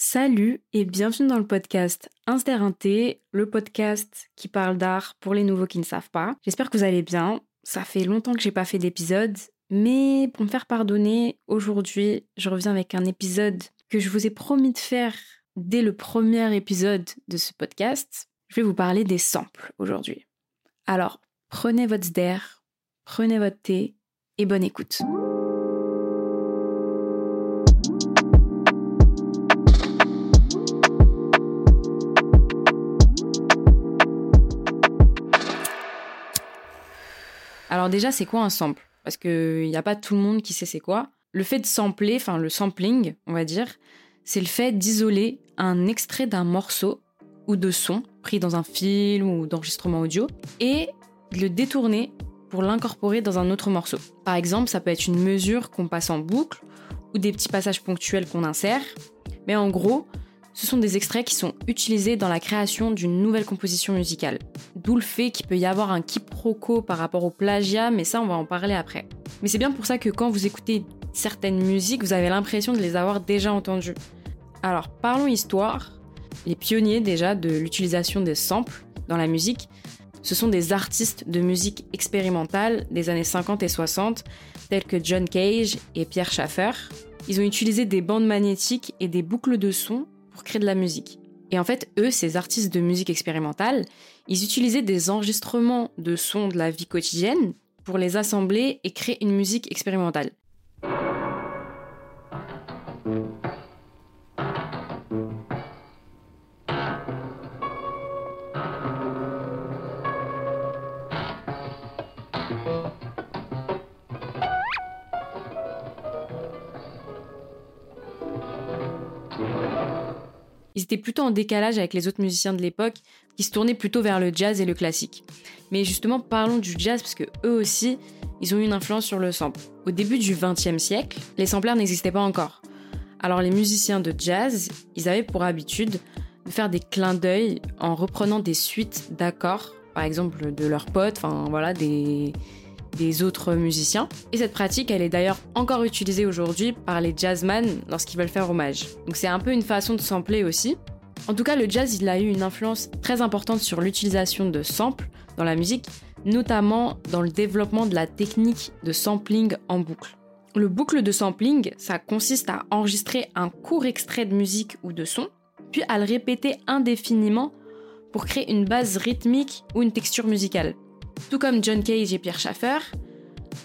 Salut et bienvenue dans le podcast Inter le podcast qui parle d'art pour les nouveaux qui ne savent pas. J'espère que vous allez bien. Ça fait longtemps que j'ai pas fait d'épisode, mais pour me faire pardonner, aujourd'hui, je reviens avec un épisode que je vous ai promis de faire dès le premier épisode de ce podcast. Je vais vous parler des samples aujourd'hui. Alors, prenez votre sder, prenez votre thé et bonne écoute. Alors déjà, c'est quoi un sample? Parce qu'il n'y a pas tout le monde qui sait c'est quoi. Le fait de sampler, enfin le sampling, on va dire, c'est le fait d'isoler un extrait d'un morceau ou de son pris dans un film ou d'enregistrement audio et le détourner pour l'incorporer dans un autre morceau. Par exemple, ça peut être une mesure qu'on passe en boucle ou des petits passages ponctuels qu'on insère. Mais en gros, ce sont des extraits qui sont utilisés dans la création d'une nouvelle composition musicale. D'où le fait qu'il peut y avoir un quiproquo par rapport au plagiat, mais ça on va en parler après. Mais c'est bien pour ça que quand vous écoutez certaines musiques, vous avez l'impression de les avoir déjà entendues. Alors parlons histoire. Les pionniers déjà de l'utilisation des samples dans la musique, ce sont des artistes de musique expérimentale des années 50 et 60, tels que John Cage et Pierre Schaeffer. Ils ont utilisé des bandes magnétiques et des boucles de créer de la musique. Et en fait, eux, ces artistes de musique expérimentale, ils utilisaient des enregistrements de sons de la vie quotidienne pour les assembler et créer une musique expérimentale. Ils étaient plutôt en décalage avec les autres musiciens de l'époque qui se tournaient plutôt vers le jazz et le classique. Mais justement, parlons du jazz parce que eux aussi, ils ont eu une influence sur le sample. Au début du XXe siècle, les samplers n'existaient pas encore. Alors les musiciens de jazz, ils avaient pour habitude de faire des clins d'œil en reprenant des suites d'accords, par exemple de leurs potes, enfin voilà, des, des autres musiciens. Et cette pratique, elle est d'ailleurs encore utilisée aujourd'hui par les jazzman lorsqu'ils veulent faire hommage. Donc c'est un peu une façon de sampler aussi. En tout cas, le jazz, il a eu une influence très importante sur l'utilisation de samples dans la musique, notamment dans le développement de la technique de sampling en boucle. Le boucle de sampling, ça consiste à enregistrer un court extrait de musique ou de son, puis à le répéter indéfiniment pour créer une base rythmique ou une texture musicale. Tout comme John Cage et Pierre Schaeffer,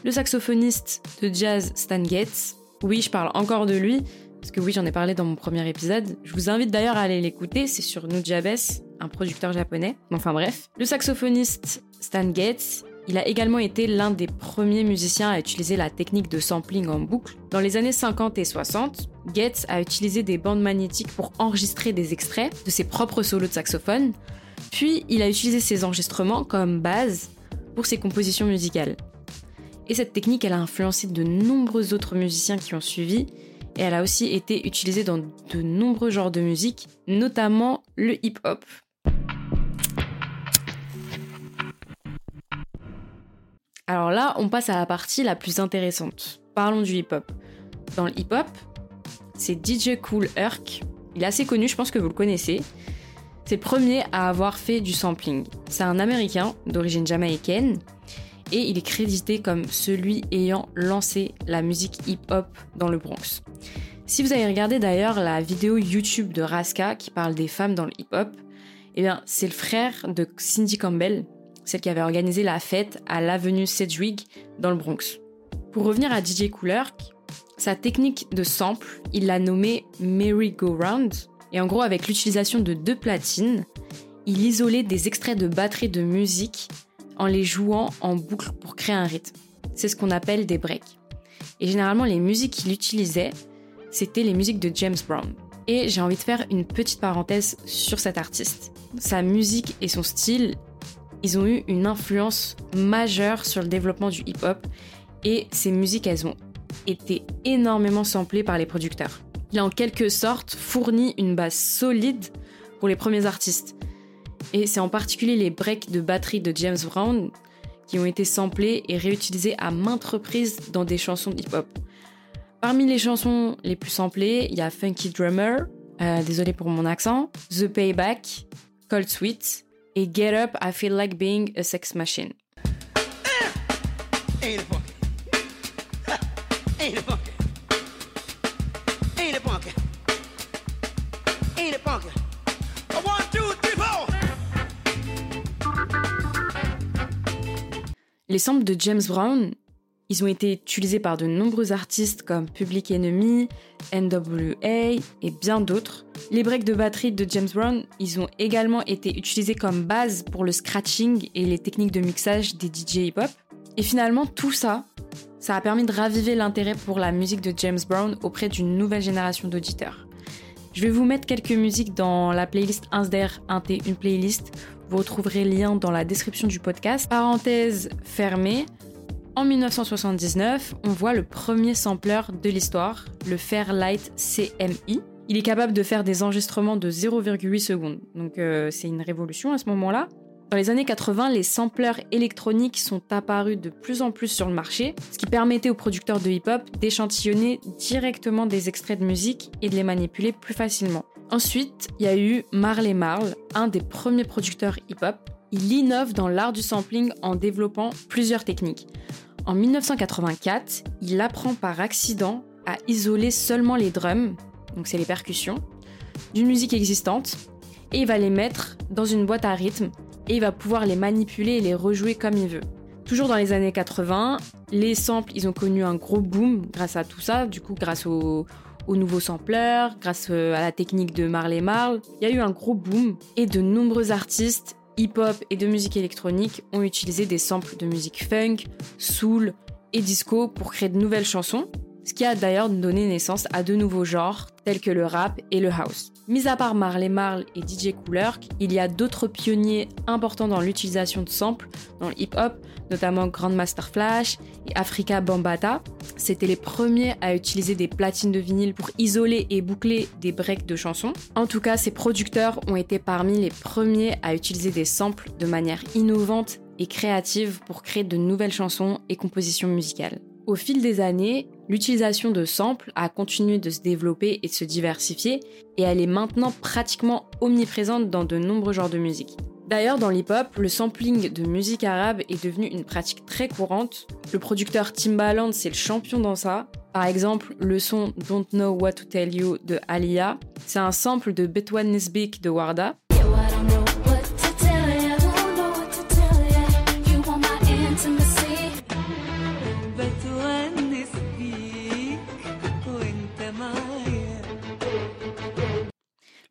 le saxophoniste de jazz Stan Getz, oui, je parle encore de lui, parce que oui, j'en ai parlé dans mon premier épisode. Je vous invite d'ailleurs à aller l'écouter, c'est sur Nujabes, un producteur japonais. Enfin bref. Le saxophoniste Stan Getz, il a également été l'un des premiers musiciens à utiliser la technique de sampling en boucle. Dans les années 50 et 60, Getz a utilisé des bandes magnétiques pour enregistrer des extraits de ses propres solos de saxophone, puis il a utilisé ces enregistrements comme base pour ses compositions musicales. Et cette technique, elle a influencé de nombreux autres musiciens qui ont suivi, et elle a aussi été utilisée dans de nombreux genres de musique, notamment le hip-hop. Alors là, on passe à la partie la plus intéressante. Parlons du hip-hop. Dans le hip-hop, c'est DJ Cool Herc. Il est assez connu, je pense que vous le connaissez. C'est le premier à avoir fait du sampling. C'est un Américain d'origine jamaïcaine et il est crédité comme celui ayant lancé la musique hip-hop dans le Bronx. Si vous avez regardé d'ailleurs la vidéo YouTube de Raska qui parle des femmes dans le hip-hop, eh bien c'est le frère de Cindy Campbell, celle qui avait organisé la fête à l'avenue Sedgwick dans le Bronx. Pour revenir à DJ Cooler, sa technique de sample, il l'a nommée Merry Go Round et en gros, avec l'utilisation de deux platines, il isolait des extraits de batterie de musique en les jouant en boucle pour créer un rythme. C'est ce qu'on appelle des breaks. Et généralement, les musiques qu'il utilisait, c'était les musiques de James Brown. Et j'ai envie de faire une petite parenthèse sur cet artiste. Sa musique et son style, ils ont eu une influence majeure sur le développement du hip-hop et ces musiques, elles ont été énormément samplées par les producteurs il a en quelque sorte fourni une base solide pour les premiers artistes. Et c'est en particulier les breaks de batterie de James Brown qui ont été samplés et réutilisés à maintes reprises dans des chansons hip-hop. Parmi les chansons les plus samplées, il y a Funky Drummer, euh, désolé pour mon accent, The Payback, Cold Sweet et Get Up, I Feel Like Being a Sex Machine. Les samples de James Brown, ils ont été utilisés par de nombreux artistes comme Public Enemy, NWA et bien d'autres. Les breaks de batterie de James Brown, ils ont également été utilisés comme base pour le scratching et les techniques de mixage des DJ hip-hop. Et finalement, tout ça, ça a permis de raviver l'intérêt pour la musique de James Brown auprès d'une nouvelle génération d'auditeurs. Je vais vous mettre quelques musiques dans la playlist Insder Inté, une playlist vous retrouverez le lien dans la description du podcast. Parenthèse fermée. En 1979, on voit le premier sampler de l'histoire, le Fairlight CMI. Il est capable de faire des enregistrements de 0,8 secondes. Donc euh, c'est une révolution à ce moment-là. Dans les années 80, les sampleurs électroniques sont apparus de plus en plus sur le marché, ce qui permettait aux producteurs de hip-hop d'échantillonner directement des extraits de musique et de les manipuler plus facilement. Ensuite, il y a eu Marley Marl, un des premiers producteurs hip-hop. Il innove dans l'art du sampling en développant plusieurs techniques. En 1984, il apprend par accident à isoler seulement les drums, donc c'est les percussions, d'une musique existante, et il va les mettre dans une boîte à rythme, et il va pouvoir les manipuler et les rejouer comme il veut. Toujours dans les années 80, les samples, ils ont connu un gros boom grâce à tout ça, du coup grâce au, aux nouveaux sampleurs, grâce euh, à la technique de Marley Marl. Il y a eu un gros boom et de nombreux artistes hip-hop et de musique électronique ont utilisé des samples de musique funk, soul et disco pour créer de nouvelles chansons, ce qui a d'ailleurs donné naissance à de nouveaux genres tels que le rap et le house. Mis à part Marley Marl et DJ Coolerk, il y a d'autres pionniers importants dans l'utilisation de samples dans le hip-hop, notamment Grandmaster Flash et Africa Bambata. C'était les premiers à utiliser des platines de vinyle pour isoler et boucler des breaks de chansons. En tout cas, ces producteurs ont été parmi les premiers à utiliser des samples de manière innovante et créative pour créer de nouvelles chansons et compositions musicales. Au fil des années, l'utilisation de samples a continué de se développer et de se diversifier, et elle est maintenant pratiquement omniprésente dans de nombreux genres de musique. D'ailleurs, dans l'hip-hop, le sampling de musique arabe est devenu une pratique très courante. Le producteur Timbaland, c'est le champion dans ça. Par exemple, le son Don't Know What to Tell You de Aliyah, c'est un sample de Betwan Nisbik de Warda.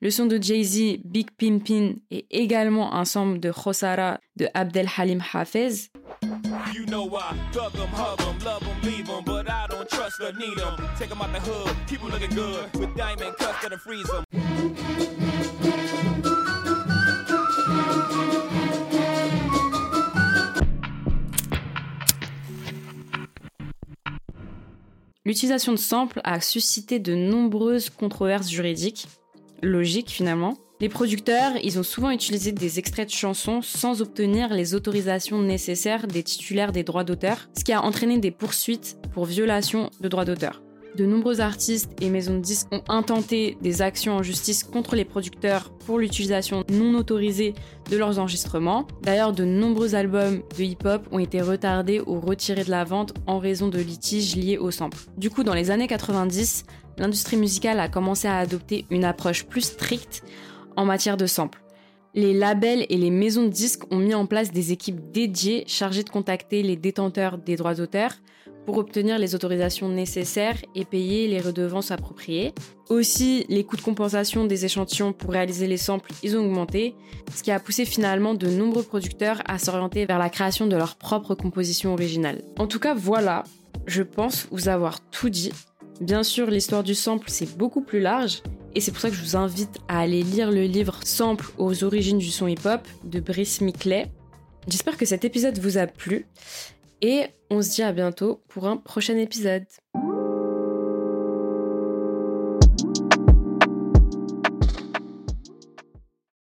Le son de Jay-Z, Big Pimpin, est également un sample de Khosara de Abdel Halim Hafez. L'utilisation de samples a suscité de nombreuses controverses juridiques logique finalement. Les producteurs, ils ont souvent utilisé des extraits de chansons sans obtenir les autorisations nécessaires des titulaires des droits d'auteur, ce qui a entraîné des poursuites pour violation de droits d'auteur. De nombreux artistes et maisons de disques ont intenté des actions en justice contre les producteurs pour l'utilisation non autorisée de leurs enregistrements. D'ailleurs, de nombreux albums de hip-hop ont été retardés ou retirés de la vente en raison de litiges liés au sample. Du coup, dans les années 90, l'industrie musicale a commencé à adopter une approche plus stricte en matière de samples. Les labels et les maisons de disques ont mis en place des équipes dédiées chargées de contacter les détenteurs des droits d'auteur pour obtenir les autorisations nécessaires et payer les redevances appropriées. Aussi, les coûts de compensation des échantillons pour réaliser les samples, ils ont augmenté, ce qui a poussé finalement de nombreux producteurs à s'orienter vers la création de leur propre composition originale. En tout cas, voilà, je pense vous avoir tout dit. Bien sûr, l'histoire du sample, c'est beaucoup plus large, et c'est pour ça que je vous invite à aller lire le livre Sample aux origines du son hip-hop de Brice Miclet. J'espère que cet épisode vous a plu, et on se dit à bientôt pour un prochain épisode.